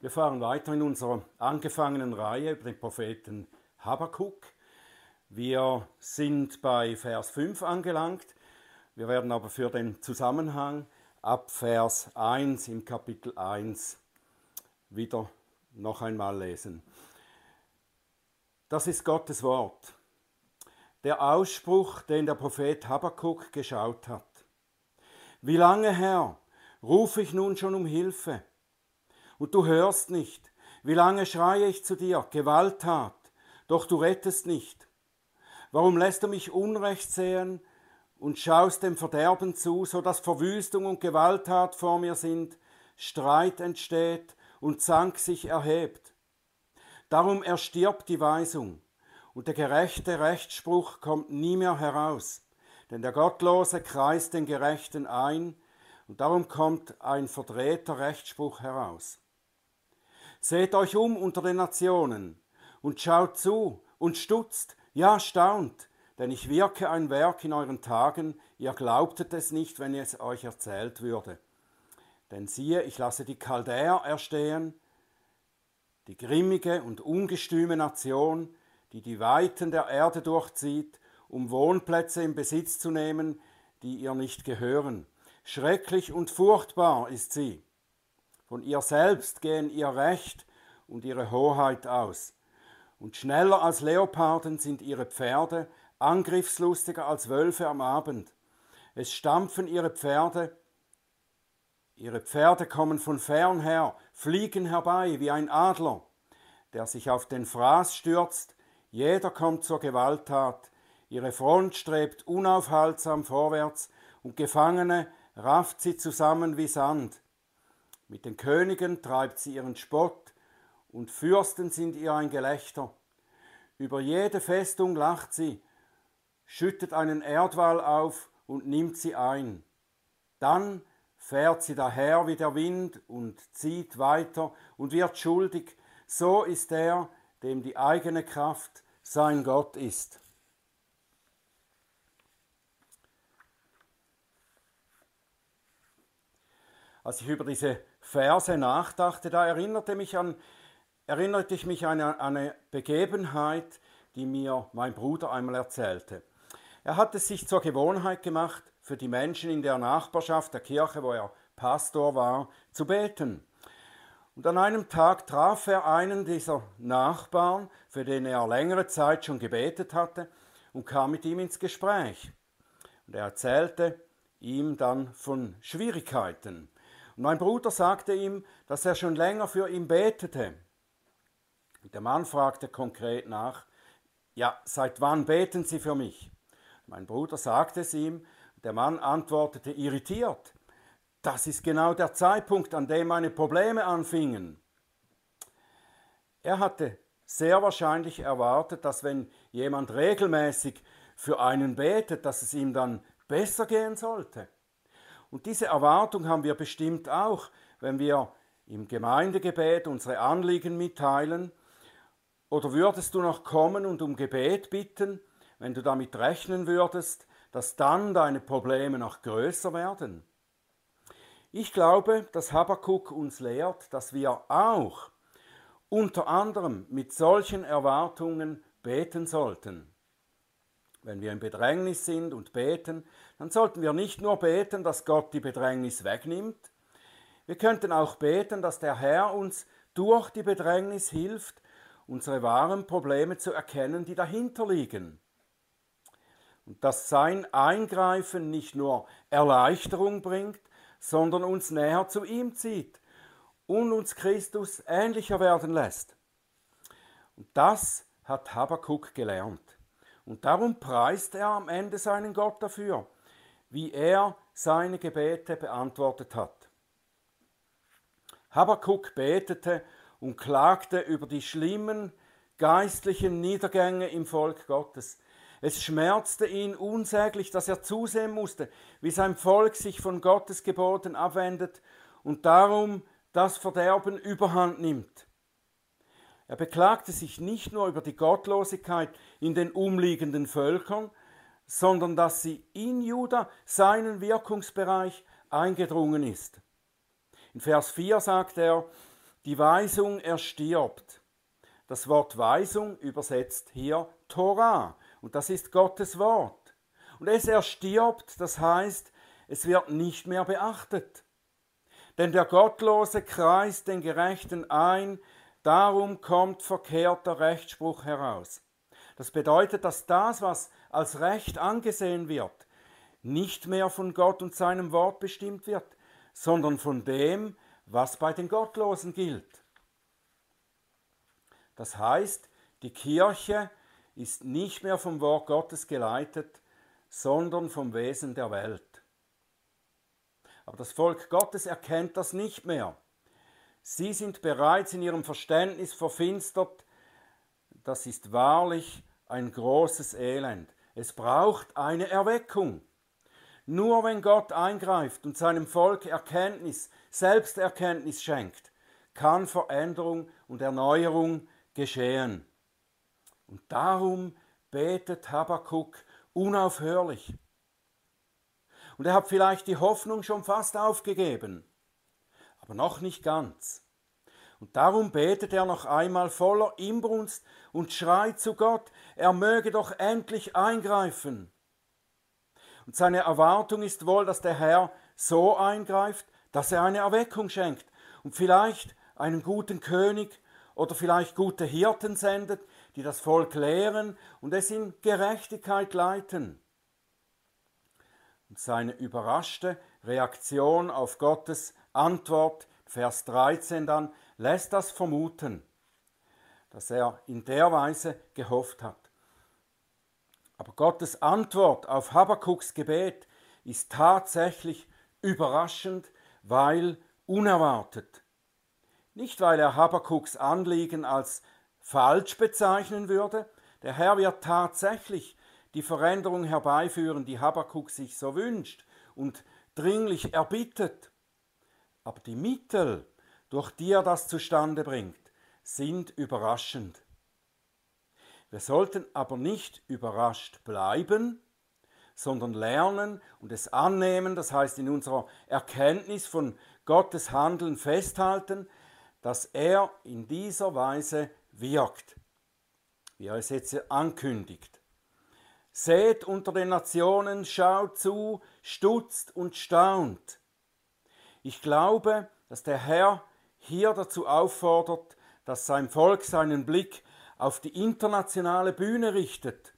Wir fahren weiter in unserer angefangenen Reihe über den Propheten Habakkuk. Wir sind bei Vers 5 angelangt. Wir werden aber für den Zusammenhang ab Vers 1 im Kapitel 1 wieder noch einmal lesen. Das ist Gottes Wort. Der Ausspruch, den der Prophet Habakkuk geschaut hat. Wie lange, Herr, rufe ich nun schon um Hilfe? Und du hörst nicht. Wie lange schreie ich zu dir, Gewalttat, doch du rettest nicht. Warum lässt du mich Unrecht sehen und schaust dem Verderben zu, so dass Verwüstung und Gewalttat vor mir sind, Streit entsteht und Zank sich erhebt? Darum erstirbt die Weisung, und der gerechte Rechtsspruch kommt nie mehr heraus, denn der Gottlose kreist den Gerechten ein, und darum kommt ein verdrehter Rechtsspruch heraus. Seht euch um unter den Nationen und schaut zu und stutzt, ja staunt, denn ich wirke ein Werk in euren Tagen, ihr glaubtet es nicht, wenn es euch erzählt würde. Denn siehe, ich lasse die Chaldäer erstehen, die grimmige und ungestüme Nation, die die Weiten der Erde durchzieht, um Wohnplätze in Besitz zu nehmen, die ihr nicht gehören. Schrecklich und furchtbar ist sie. Von ihr selbst gehen ihr Recht und ihre Hoheit aus. Und schneller als Leoparden sind ihre Pferde, angriffslustiger als Wölfe am Abend. Es stampfen ihre Pferde, ihre Pferde kommen von fern her, fliegen herbei wie ein Adler, der sich auf den Fraß stürzt, jeder kommt zur Gewalttat, ihre Front strebt unaufhaltsam vorwärts, und Gefangene rafft sie zusammen wie Sand. Mit den Königen treibt sie ihren Spott, und Fürsten sind ihr ein Gelächter. Über jede Festung lacht sie, schüttet einen Erdwall auf und nimmt sie ein. Dann fährt sie daher wie der Wind und zieht weiter und wird schuldig. So ist er, dem die eigene Kraft sein Gott ist. Als ich über diese Verse nachdachte, da erinnerte, mich an, erinnerte ich mich an eine Begebenheit, die mir mein Bruder einmal erzählte. Er hat es sich zur Gewohnheit gemacht, für die Menschen in der Nachbarschaft der Kirche, wo er Pastor war, zu beten. Und an einem Tag traf er einen dieser Nachbarn, für den er längere Zeit schon gebetet hatte, und kam mit ihm ins Gespräch. Und er erzählte ihm dann von Schwierigkeiten, mein Bruder sagte ihm, dass er schon länger für ihn betete. Der Mann fragte konkret nach, ja, seit wann beten Sie für mich? Mein Bruder sagte es ihm, der Mann antwortete irritiert, das ist genau der Zeitpunkt, an dem meine Probleme anfingen. Er hatte sehr wahrscheinlich erwartet, dass wenn jemand regelmäßig für einen betet, dass es ihm dann besser gehen sollte. Und diese Erwartung haben wir bestimmt auch, wenn wir im Gemeindegebet unsere Anliegen mitteilen. Oder würdest du noch kommen und um Gebet bitten, wenn du damit rechnen würdest, dass dann deine Probleme noch größer werden? Ich glaube, dass Habakkuk uns lehrt, dass wir auch unter anderem mit solchen Erwartungen beten sollten. Wenn wir in Bedrängnis sind und beten, dann sollten wir nicht nur beten, dass Gott die Bedrängnis wegnimmt, wir könnten auch beten, dass der Herr uns durch die Bedrängnis hilft, unsere wahren Probleme zu erkennen, die dahinter liegen. Und dass sein Eingreifen nicht nur Erleichterung bringt, sondern uns näher zu ihm zieht und uns Christus ähnlicher werden lässt. Und das hat Habakkuk gelernt. Und darum preist er am Ende seinen Gott dafür, wie er seine Gebete beantwortet hat. Habakkuk betete und klagte über die schlimmen geistlichen Niedergänge im Volk Gottes. Es schmerzte ihn unsäglich, dass er zusehen musste, wie sein Volk sich von Gottes Geboten abwendet und darum das Verderben überhand nimmt. Er beklagte sich nicht nur über die Gottlosigkeit in den umliegenden Völkern, sondern dass sie in Juda seinen Wirkungsbereich eingedrungen ist. In Vers 4 sagt er, Die Weisung erstirbt. Das Wort Weisung übersetzt hier Torah und das ist Gottes Wort. Und es erstirbt, das heißt, es wird nicht mehr beachtet. Denn der Gottlose kreist den Gerechten ein, darum kommt verkehrter Rechtsspruch heraus. Das bedeutet, dass das, was als Recht angesehen wird, nicht mehr von Gott und seinem Wort bestimmt wird, sondern von dem, was bei den Gottlosen gilt. Das heißt, die Kirche ist nicht mehr vom Wort Gottes geleitet, sondern vom Wesen der Welt. Aber das Volk Gottes erkennt das nicht mehr. Sie sind bereits in ihrem Verständnis verfinstert. Das ist wahrlich ein großes Elend. Es braucht eine Erweckung. Nur wenn Gott eingreift und seinem Volk Erkenntnis, Selbsterkenntnis schenkt, kann Veränderung und Erneuerung geschehen. Und darum betet Habakkuk unaufhörlich. Und er hat vielleicht die Hoffnung schon fast aufgegeben, aber noch nicht ganz. Und darum betet er noch einmal voller Inbrunst und schreit zu Gott, er möge doch endlich eingreifen. Und seine Erwartung ist wohl, dass der Herr so eingreift, dass er eine Erweckung schenkt und vielleicht einen guten König oder vielleicht gute Hirten sendet, die das Volk lehren und es in Gerechtigkeit leiten. Und seine überraschte Reaktion auf Gottes Antwort, Vers 13 dann, lässt das vermuten, dass er in der Weise gehofft hat. Aber Gottes Antwort auf Habakuks Gebet ist tatsächlich überraschend, weil unerwartet. Nicht, weil er Habakuks Anliegen als falsch bezeichnen würde. Der Herr wird tatsächlich die Veränderung herbeiführen, die Habakuk sich so wünscht und dringlich erbittet. Aber die Mittel, durch die er das zustande bringt, sind überraschend. Wir sollten aber nicht überrascht bleiben, sondern lernen und es annehmen, das heißt in unserer Erkenntnis von Gottes Handeln festhalten, dass er in dieser Weise wirkt, wie er es jetzt ankündigt. Seht unter den Nationen, schaut zu, stutzt und staunt. Ich glaube, dass der Herr hier dazu auffordert, dass sein Volk seinen Blick auf die internationale Bühne richtet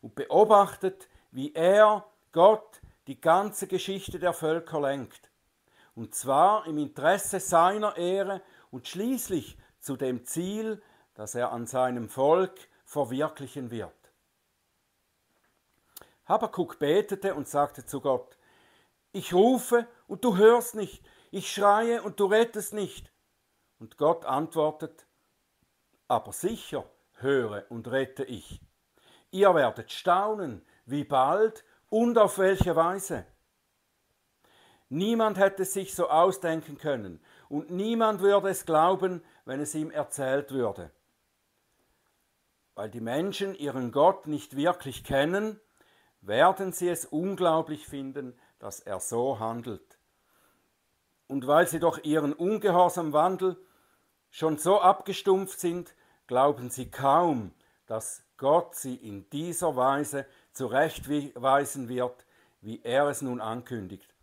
und beobachtet, wie er, Gott, die ganze Geschichte der Völker lenkt. Und zwar im Interesse seiner Ehre und schließlich zu dem Ziel, das er an seinem Volk verwirklichen wird. Habakuk betete und sagte zu Gott, ich rufe und du hörst nicht, ich schreie und du rettest nicht. Und Gott antwortet, aber sicher höre und rette ich. Ihr werdet staunen, wie bald und auf welche Weise. Niemand hätte sich so ausdenken können und niemand würde es glauben, wenn es ihm erzählt würde. Weil die Menschen ihren Gott nicht wirklich kennen, werden sie es unglaublich finden, dass er so handelt. Und weil sie durch ihren ungehorsamen Wandel schon so abgestumpft sind, glauben sie kaum, dass Gott sie in dieser Weise zurechtweisen wird, wie er es nun ankündigt.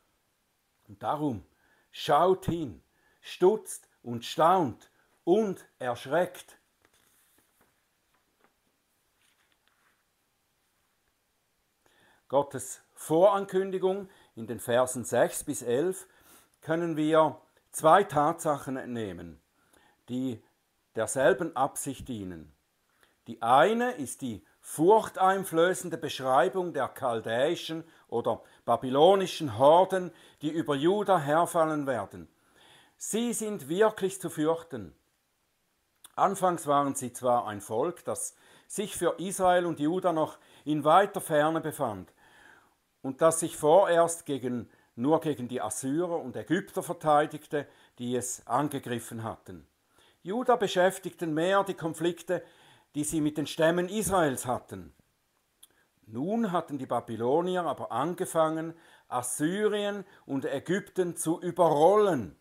Und darum schaut hin, stutzt und staunt und erschreckt. Gottes Vorankündigung in den Versen 6 bis 11 können wir zwei Tatsachen entnehmen, die derselben Absicht dienen. Die eine ist die furchteinflößende Beschreibung der chaldäischen oder babylonischen Horden, die über Juda herfallen werden. Sie sind wirklich zu fürchten. Anfangs waren sie zwar ein Volk, das sich für Israel und Juda noch in weiter Ferne befand und das sich vorerst gegen, nur gegen die Assyrer und Ägypter verteidigte, die es angegriffen hatten. Juda beschäftigten mehr die Konflikte, die sie mit den Stämmen Israels hatten. Nun hatten die Babylonier aber angefangen, Assyrien und Ägypten zu überrollen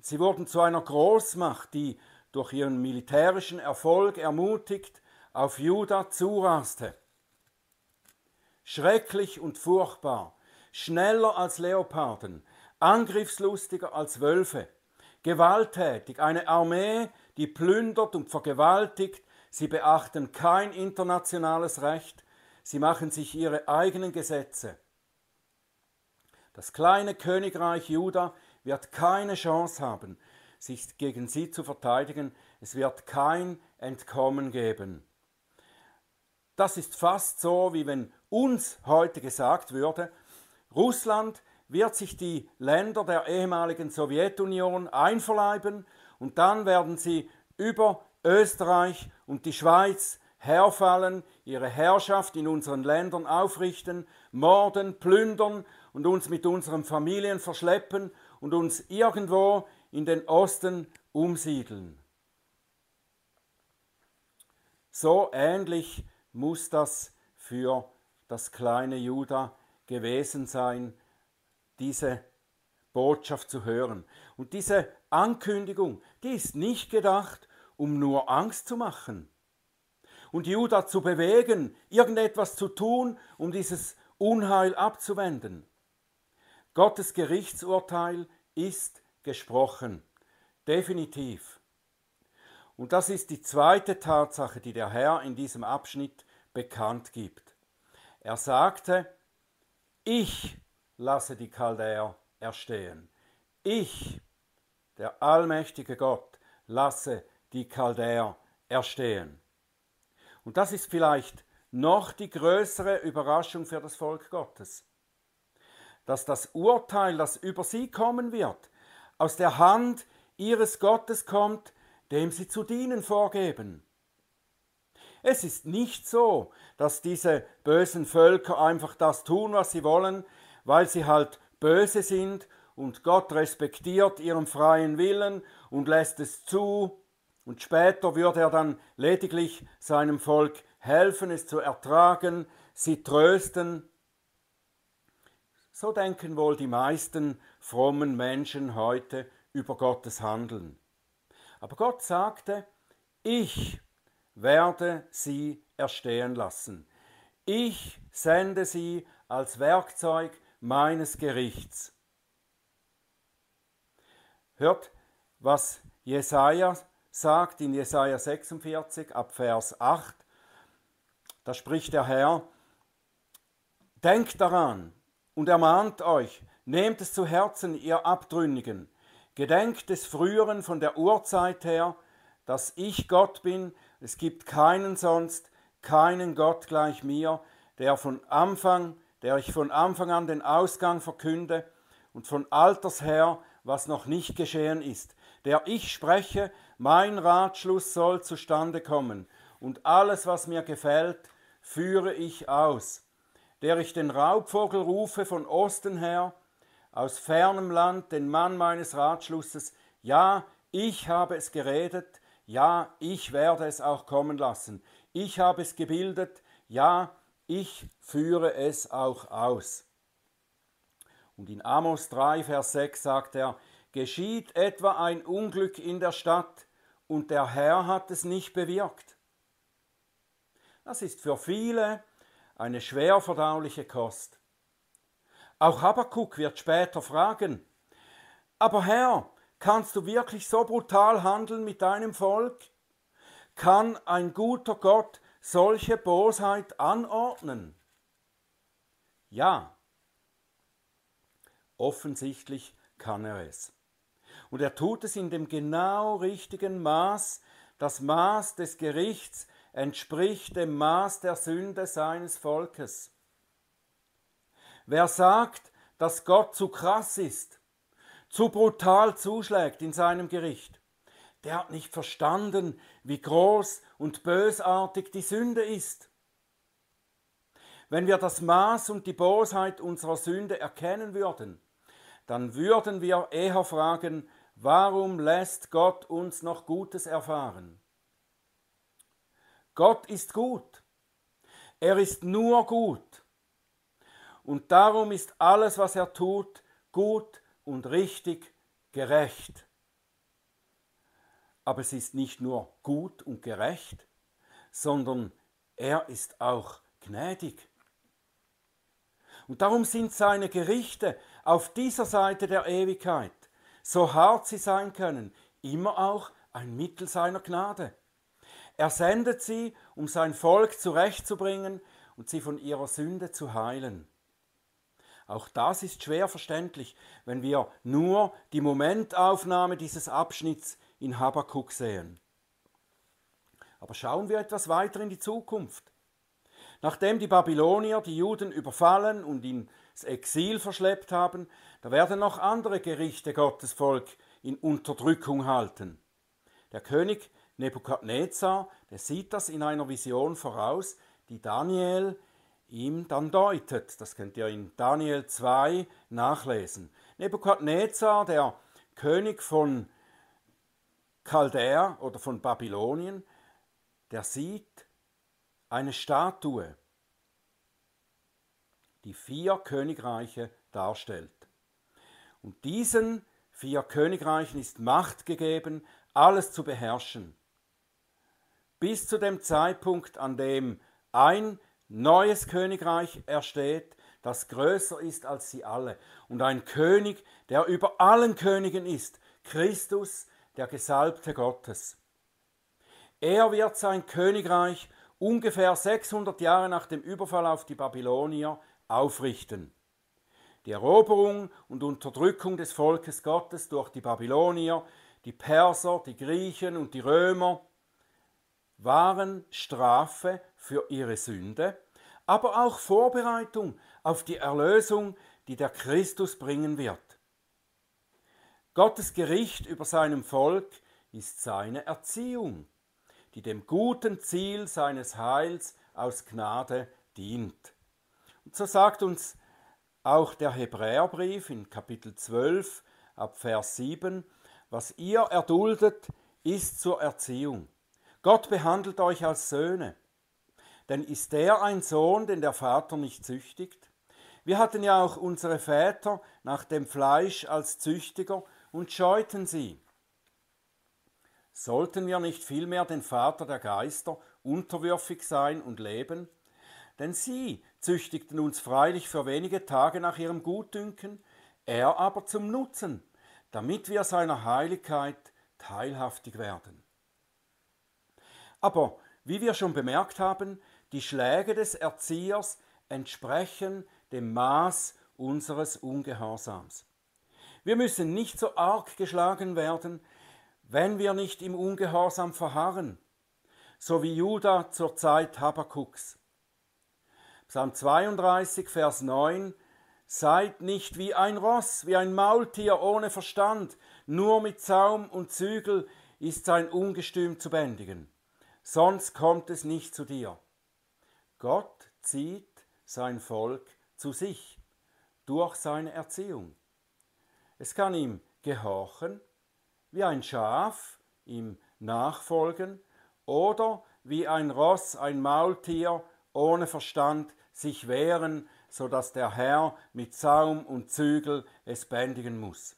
Sie wurden zu einer Großmacht, die durch ihren militärischen Erfolg ermutigt auf Juda zuraste. Schrecklich und furchtbar, schneller als Leoparden, angriffslustiger als Wölfe, gewalttätig, eine Armee, die plündert und vergewaltigt, sie beachten kein internationales Recht, sie machen sich ihre eigenen Gesetze. Das kleine Königreich Juda wird keine Chance haben, sich gegen sie zu verteidigen. Es wird kein Entkommen geben. Das ist fast so, wie wenn uns heute gesagt würde, Russland wird sich die Länder der ehemaligen Sowjetunion einverleiben und dann werden sie über Österreich und die Schweiz herfallen, ihre Herrschaft in unseren Ländern aufrichten, morden, plündern und uns mit unseren Familien verschleppen und uns irgendwo in den Osten umsiedeln. So ähnlich muss das für das kleine Juda gewesen sein, diese Botschaft zu hören. Und diese Ankündigung, die ist nicht gedacht, um nur Angst zu machen und Juda zu bewegen, irgendetwas zu tun, um dieses Unheil abzuwenden. Gottes Gerichtsurteil ist gesprochen, definitiv. Und das ist die zweite Tatsache, die der Herr in diesem Abschnitt bekannt gibt. Er sagte, ich lasse die Chaldäer erstehen. Ich, der allmächtige Gott, lasse die Chaldäer erstehen. Und das ist vielleicht noch die größere Überraschung für das Volk Gottes, dass das Urteil, das über sie kommen wird, aus der Hand ihres Gottes kommt, dem sie zu dienen vorgeben. Es ist nicht so, dass diese bösen Völker einfach das tun, was sie wollen, weil sie halt böse sind und Gott respektiert ihren freien Willen und lässt es zu. Und später würde er dann lediglich seinem Volk helfen, es zu ertragen, sie trösten. So denken wohl die meisten frommen Menschen heute über Gottes Handeln. Aber Gott sagte, ich werde sie erstehen lassen. Ich sende sie als Werkzeug meines Gerichts. Hört, was Jesaja sagt in Jesaja 46 ab Vers 8. Da spricht der Herr: Denkt daran und ermahnt euch, nehmt es zu Herzen, ihr Abtrünnigen, gedenkt des Früheren von der Urzeit her, dass ich Gott bin, es gibt keinen sonst, keinen Gott gleich mir, der von Anfang der ich von Anfang an den Ausgang verkünde und von Alters her, was noch nicht geschehen ist, der ich spreche, mein Ratschluss soll zustande kommen, und alles, was mir gefällt, führe ich aus, der ich den Raubvogel rufe von Osten her, aus fernem Land den Mann meines Ratschlusses, ja, ich habe es geredet, ja, ich werde es auch kommen lassen, ich habe es gebildet, ja, ich führe es auch aus. Und in Amos 3, Vers 6 sagt er, geschieht etwa ein Unglück in der Stadt und der Herr hat es nicht bewirkt. Das ist für viele eine schwer verdauliche Kost. Auch Habakkuk wird später fragen, aber Herr, kannst du wirklich so brutal handeln mit deinem Volk? Kann ein guter Gott solche Bosheit anordnen? Ja, offensichtlich kann er es. Und er tut es in dem genau richtigen Maß. Das Maß des Gerichts entspricht dem Maß der Sünde seines Volkes. Wer sagt, dass Gott zu krass ist, zu brutal zuschlägt in seinem Gericht, der hat nicht verstanden, wie groß und bösartig die Sünde ist. Wenn wir das Maß und die Bosheit unserer Sünde erkennen würden, dann würden wir eher fragen, warum lässt Gott uns noch Gutes erfahren? Gott ist gut. Er ist nur gut. Und darum ist alles, was er tut, gut und richtig, gerecht. aber es ist nicht nur gut und gerecht, sondern er ist auch gnädig. Und darum sind seine Gerichte auf dieser Seite der Ewigkeit, so hart sie sein können, immer auch ein Mittel seiner Gnade. Er sendet sie, um sein Volk zurechtzubringen und sie von ihrer Sünde zu heilen. Auch das ist schwer verständlich, wenn wir nur die Momentaufnahme dieses Abschnitts in Habakkuk sehen. Aber schauen wir etwas weiter in die Zukunft. Nachdem die Babylonier die Juden überfallen und ins Exil verschleppt haben, da werden noch andere Gerichte Gottes Volk in Unterdrückung halten. Der König Nebukadnezar, der sieht das in einer Vision voraus, die Daniel ihm dann deutet. Das könnt ihr in Daniel 2 nachlesen. Nebukadnezar, der König von Chaldäa oder von Babylonien, der sieht eine Statue, die vier Königreiche darstellt. Und diesen vier Königreichen ist Macht gegeben, alles zu beherrschen. Bis zu dem Zeitpunkt, an dem ein neues Königreich ersteht, das größer ist als sie alle. Und ein König, der über allen Königen ist, Christus, der Gesalbte Gottes. Er wird sein Königreich ungefähr 600 Jahre nach dem Überfall auf die Babylonier aufrichten. Die Eroberung und Unterdrückung des Volkes Gottes durch die Babylonier, die Perser, die Griechen und die Römer waren Strafe für ihre Sünde, aber auch Vorbereitung auf die Erlösung, die der Christus bringen wird. Gottes Gericht über seinem Volk ist seine Erziehung die dem guten Ziel seines Heils aus Gnade dient. Und so sagt uns auch der Hebräerbrief in Kapitel 12 ab Vers 7, was ihr erduldet, ist zur Erziehung. Gott behandelt euch als Söhne. Denn ist der ein Sohn, den der Vater nicht züchtigt? Wir hatten ja auch unsere Väter nach dem Fleisch als Züchtiger und scheuten sie. Sollten wir nicht vielmehr den Vater der Geister unterwürfig sein und leben? Denn sie züchtigten uns freilich für wenige Tage nach ihrem Gutdünken, er aber zum Nutzen, damit wir seiner Heiligkeit teilhaftig werden. Aber wie wir schon bemerkt haben, die Schläge des Erziehers entsprechen dem Maß unseres Ungehorsams. Wir müssen nicht so arg geschlagen werden, wenn wir nicht im Ungehorsam verharren, so wie Judah zur Zeit Habakuks. Psalm 32, Vers 9 Seid nicht wie ein Ross, wie ein Maultier ohne Verstand, nur mit Zaum und Zügel ist sein Ungestüm zu bändigen, sonst kommt es nicht zu dir. Gott zieht sein Volk zu sich durch seine Erziehung. Es kann ihm gehorchen wie ein Schaf ihm nachfolgen oder wie ein Ross, ein Maultier ohne Verstand sich wehren, so dass der Herr mit Zaum und Zügel es bändigen muss.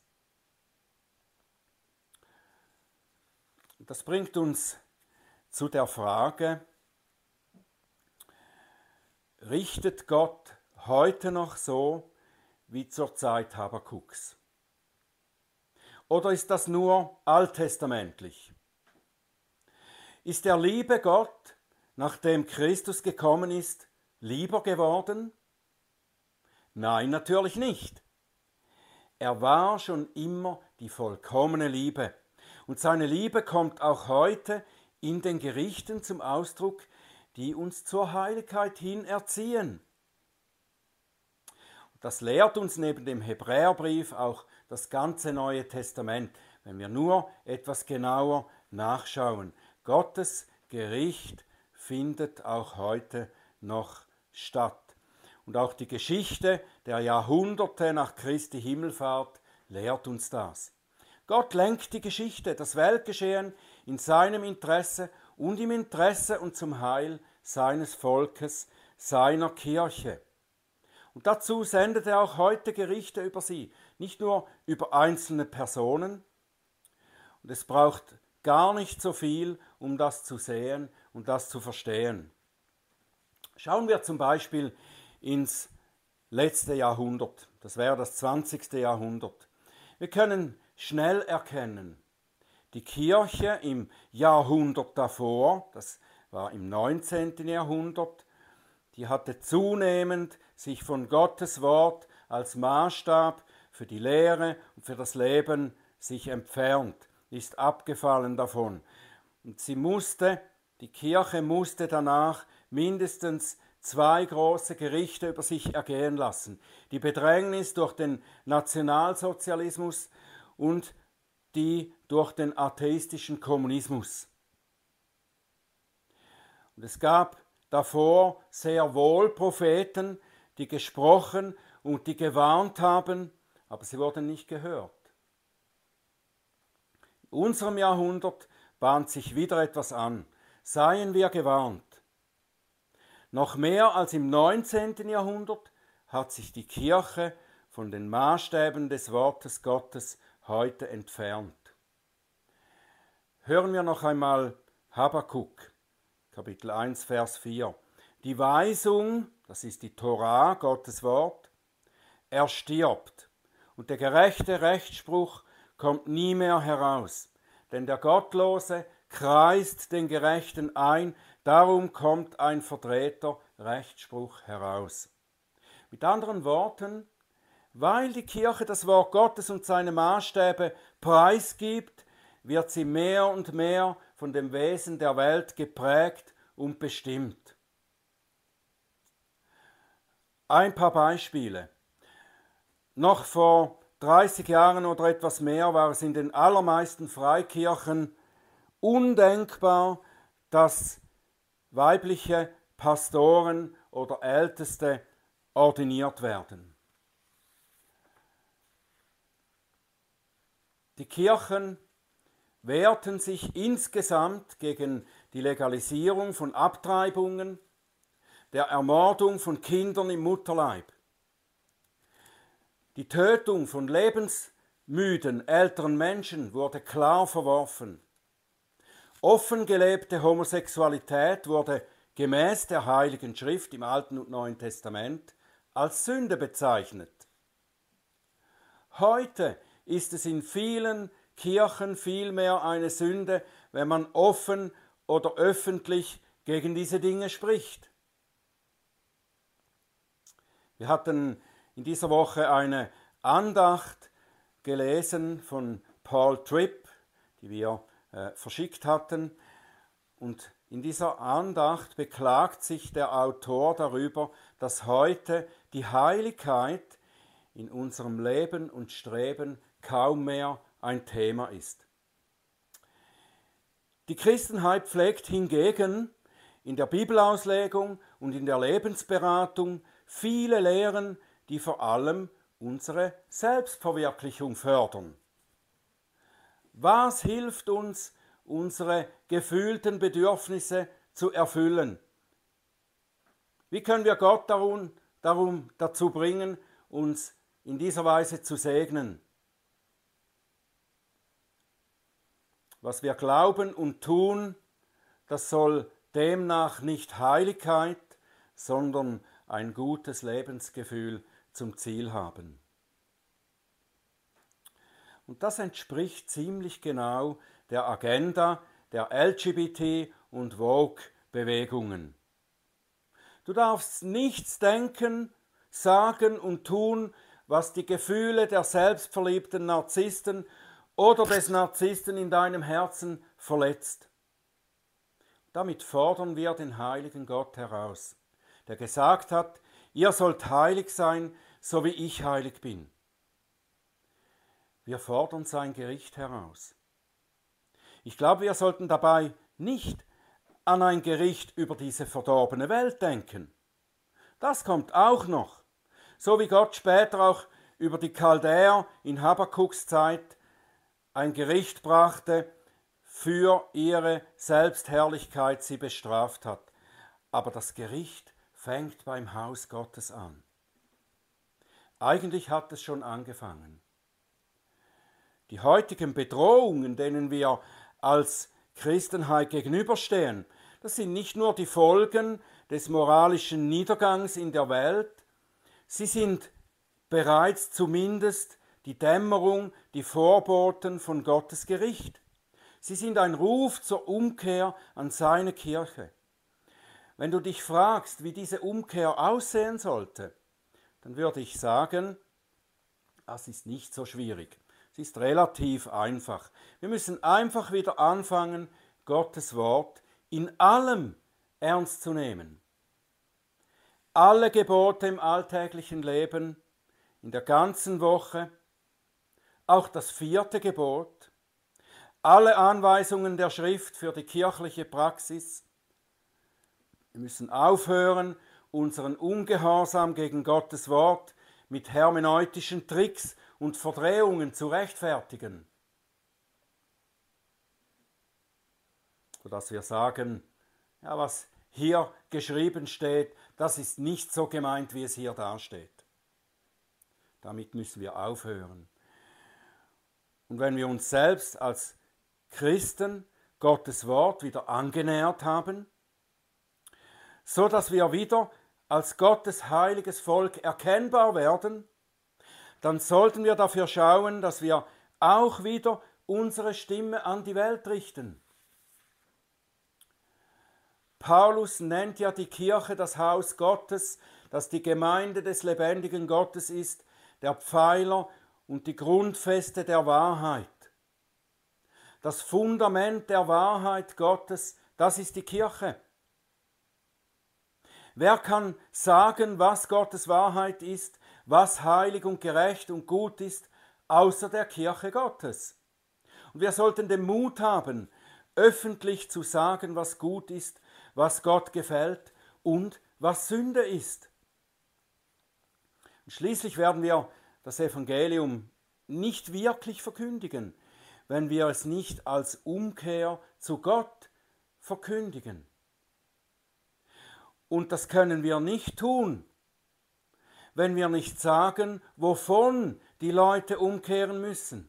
Das bringt uns zu der Frage, richtet Gott heute noch so wie zur Zeit Habakuks? Oder ist das nur alttestamentlich? Ist der liebe Gott, nachdem Christus gekommen ist, lieber geworden? Nein, natürlich nicht. Er war schon immer die vollkommene Liebe. Und seine Liebe kommt auch heute in den Gerichten zum Ausdruck, die uns zur Heiligkeit hin erziehen. Das lehrt uns neben dem Hebräerbrief auch das ganze Neue Testament, wenn wir nur etwas genauer nachschauen. Gottes Gericht findet auch heute noch statt. Und auch die Geschichte der Jahrhunderte nach Christi Himmelfahrt lehrt uns das. Gott lenkt die Geschichte, das Weltgeschehen in seinem Interesse und im Interesse und zum Heil seines Volkes, seiner Kirche. Und dazu sendet er auch heute Gerichte über sie, nicht nur über einzelne Personen. Und es braucht gar nicht so viel, um das zu sehen und das zu verstehen. Schauen wir zum Beispiel ins letzte Jahrhundert, das wäre das 20. Jahrhundert. Wir können schnell erkennen, die Kirche im Jahrhundert davor, das war im 19. Jahrhundert, die hatte zunehmend sich von Gottes Wort als Maßstab für die Lehre und für das Leben sich entfernt, ist abgefallen davon. Und sie musste, die Kirche musste danach mindestens zwei große Gerichte über sich ergehen lassen. Die Bedrängnis durch den Nationalsozialismus und die durch den atheistischen Kommunismus. Und es gab davor sehr wohl Propheten, die gesprochen und die gewarnt haben, aber sie wurden nicht gehört. In unserem Jahrhundert bahnt sich wieder etwas an. Seien wir gewarnt. Noch mehr als im 19. Jahrhundert hat sich die Kirche von den Maßstäben des Wortes Gottes heute entfernt. Hören wir noch einmal Habakkuk, Kapitel 1, Vers 4. Die Weisung, das ist die Torah, Gottes Wort, er stirbt und der gerechte Rechtsspruch kommt nie mehr heraus, denn der Gottlose kreist den Gerechten ein, darum kommt ein verdrehter Rechtsspruch heraus. Mit anderen Worten, weil die Kirche das Wort Gottes und seine Maßstäbe preisgibt, wird sie mehr und mehr von dem Wesen der Welt geprägt und bestimmt. Ein paar Beispiele. Noch vor 30 Jahren oder etwas mehr war es in den allermeisten Freikirchen undenkbar, dass weibliche Pastoren oder Älteste ordiniert werden. Die Kirchen wehrten sich insgesamt gegen die Legalisierung von Abtreibungen, der Ermordung von Kindern im Mutterleib. Die Tötung von lebensmüden älteren Menschen wurde klar verworfen. Offen gelebte Homosexualität wurde gemäß der Heiligen Schrift im Alten und Neuen Testament als Sünde bezeichnet. Heute ist es in vielen Kirchen vielmehr eine Sünde, wenn man offen oder öffentlich gegen diese Dinge spricht. Wir hatten in dieser Woche eine Andacht gelesen von Paul Tripp, die wir äh, verschickt hatten. Und in dieser Andacht beklagt sich der Autor darüber, dass heute die Heiligkeit in unserem Leben und Streben kaum mehr ein Thema ist. Die Christenheit pflegt hingegen in der Bibelauslegung und in der Lebensberatung viele Lehren, die vor allem unsere Selbstverwirklichung fördern. Was hilft uns, unsere gefühlten Bedürfnisse zu erfüllen? Wie können wir Gott darum, darum dazu bringen, uns in dieser Weise zu segnen? Was wir glauben und tun, das soll demnach nicht Heiligkeit, sondern ein gutes Lebensgefühl zum Ziel haben. Und das entspricht ziemlich genau der Agenda der LGBT- und Vogue-Bewegungen. Du darfst nichts denken, sagen und tun, was die Gefühle der selbstverliebten Narzissten oder des Narzissten in deinem Herzen verletzt. Damit fordern wir den heiligen Gott heraus, der gesagt hat, ihr sollt heilig sein, so wie ich heilig bin. Wir fordern sein Gericht heraus. Ich glaube, wir sollten dabei nicht an ein Gericht über diese verdorbene Welt denken. Das kommt auch noch. So wie Gott später auch über die Chaldäer in Habakuks Zeit ein Gericht brachte, für ihre Selbstherrlichkeit sie bestraft hat. Aber das Gericht fängt beim Haus Gottes an. Eigentlich hat es schon angefangen. Die heutigen Bedrohungen, denen wir als Christenheit gegenüberstehen. Das sind nicht nur die Folgen des moralischen Niedergangs in der Welt, sie sind bereits zumindest die Dämmerung, die Vorboten von Gottes Gericht. Sie sind ein Ruf zur Umkehr an seine Kirche. Wenn du dich fragst, wie diese Umkehr aussehen sollte, dann würde ich sagen, das ist nicht so schwierig. Es ist relativ einfach. Wir müssen einfach wieder anfangen, Gottes Wort in allem ernst zu nehmen. Alle Gebote im alltäglichen Leben, in der ganzen Woche, auch das vierte Gebot, alle Anweisungen der Schrift für die kirchliche Praxis. Wir müssen aufhören, unseren Ungehorsam gegen Gottes Wort mit hermeneutischen Tricks und Verdrehungen zu rechtfertigen. Sodass wir sagen, ja, was hier geschrieben steht, das ist nicht so gemeint, wie es hier dasteht. Damit müssen wir aufhören. Und wenn wir uns selbst als Christen Gottes Wort wieder angenähert haben, so dass wir wieder als Gottes heiliges Volk erkennbar werden, dann sollten wir dafür schauen, dass wir auch wieder unsere Stimme an die Welt richten. Paulus nennt ja die Kirche das Haus Gottes, das die Gemeinde des lebendigen Gottes ist, der Pfeiler und die Grundfeste der Wahrheit. Das Fundament der Wahrheit Gottes, das ist die Kirche. Wer kann sagen, was Gottes Wahrheit ist, was heilig und gerecht und gut ist, außer der Kirche Gottes? Und wir sollten den Mut haben, öffentlich zu sagen, was gut ist, was Gott gefällt und was Sünde ist. Und schließlich werden wir das Evangelium nicht wirklich verkündigen, wenn wir es nicht als Umkehr zu Gott verkündigen. Und das können wir nicht tun, wenn wir nicht sagen, wovon die Leute umkehren müssen.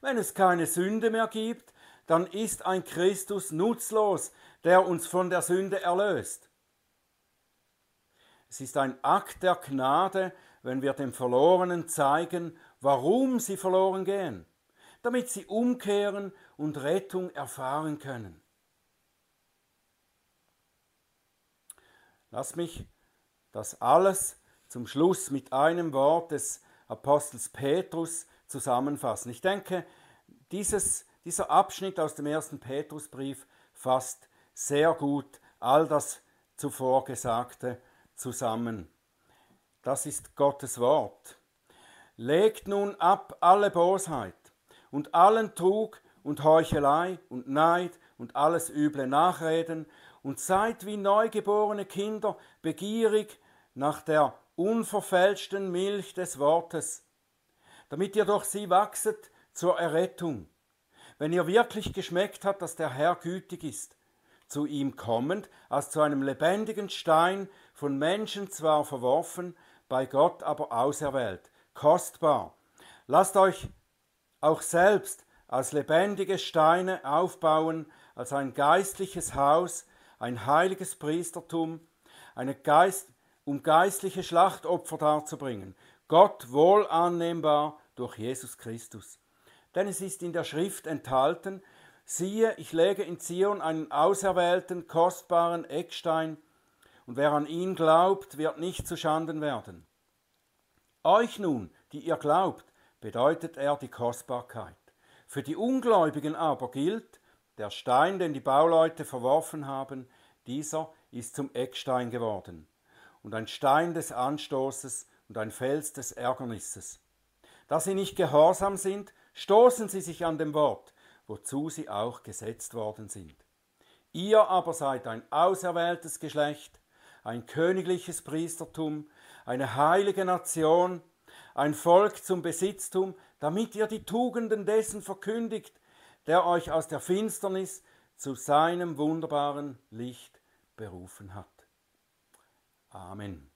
Wenn es keine Sünde mehr gibt, dann ist ein Christus nutzlos, der uns von der Sünde erlöst. Es ist ein Akt der Gnade, wenn wir dem Verlorenen zeigen, warum sie verloren gehen, damit sie umkehren und Rettung erfahren können. Lass mich das alles zum Schluss mit einem Wort des Apostels Petrus zusammenfassen. Ich denke, dieses, dieser Abschnitt aus dem ersten Petrusbrief fasst sehr gut all das zuvor Gesagte zusammen. Das ist Gottes Wort. Legt nun ab alle Bosheit und allen Trug und Heuchelei und Neid und alles üble Nachreden und seid wie neugeborene Kinder begierig nach der unverfälschten Milch des Wortes, damit ihr durch sie wachset zur Errettung. Wenn ihr wirklich geschmeckt habt, dass der Herr gütig ist, zu ihm kommend, als zu einem lebendigen Stein, von Menschen zwar verworfen, bei Gott aber auserwählt, kostbar. Lasst euch auch selbst als lebendige Steine aufbauen, als ein geistliches Haus, ein heiliges Priestertum, eine Geist, um geistliche Schlachtopfer darzubringen, Gott wohl annehmbar durch Jesus Christus. Denn es ist in der Schrift enthalten, siehe, ich lege in Zion einen auserwählten, kostbaren Eckstein, und wer an ihn glaubt, wird nicht zu Schanden werden. Euch nun, die ihr glaubt, bedeutet er die Kostbarkeit. Für die Ungläubigen aber gilt, der Stein, den die Bauleute verworfen haben, dieser ist zum Eckstein geworden und ein Stein des Anstoßes und ein Fels des Ärgernisses. Da sie nicht gehorsam sind, stoßen sie sich an dem Wort, wozu sie auch gesetzt worden sind. Ihr aber seid ein auserwähltes Geschlecht, ein königliches Priestertum, eine heilige Nation, ein Volk zum Besitztum, damit ihr die Tugenden dessen verkündigt, der euch aus der Finsternis zu seinem wunderbaren Licht berufen hat. Amen.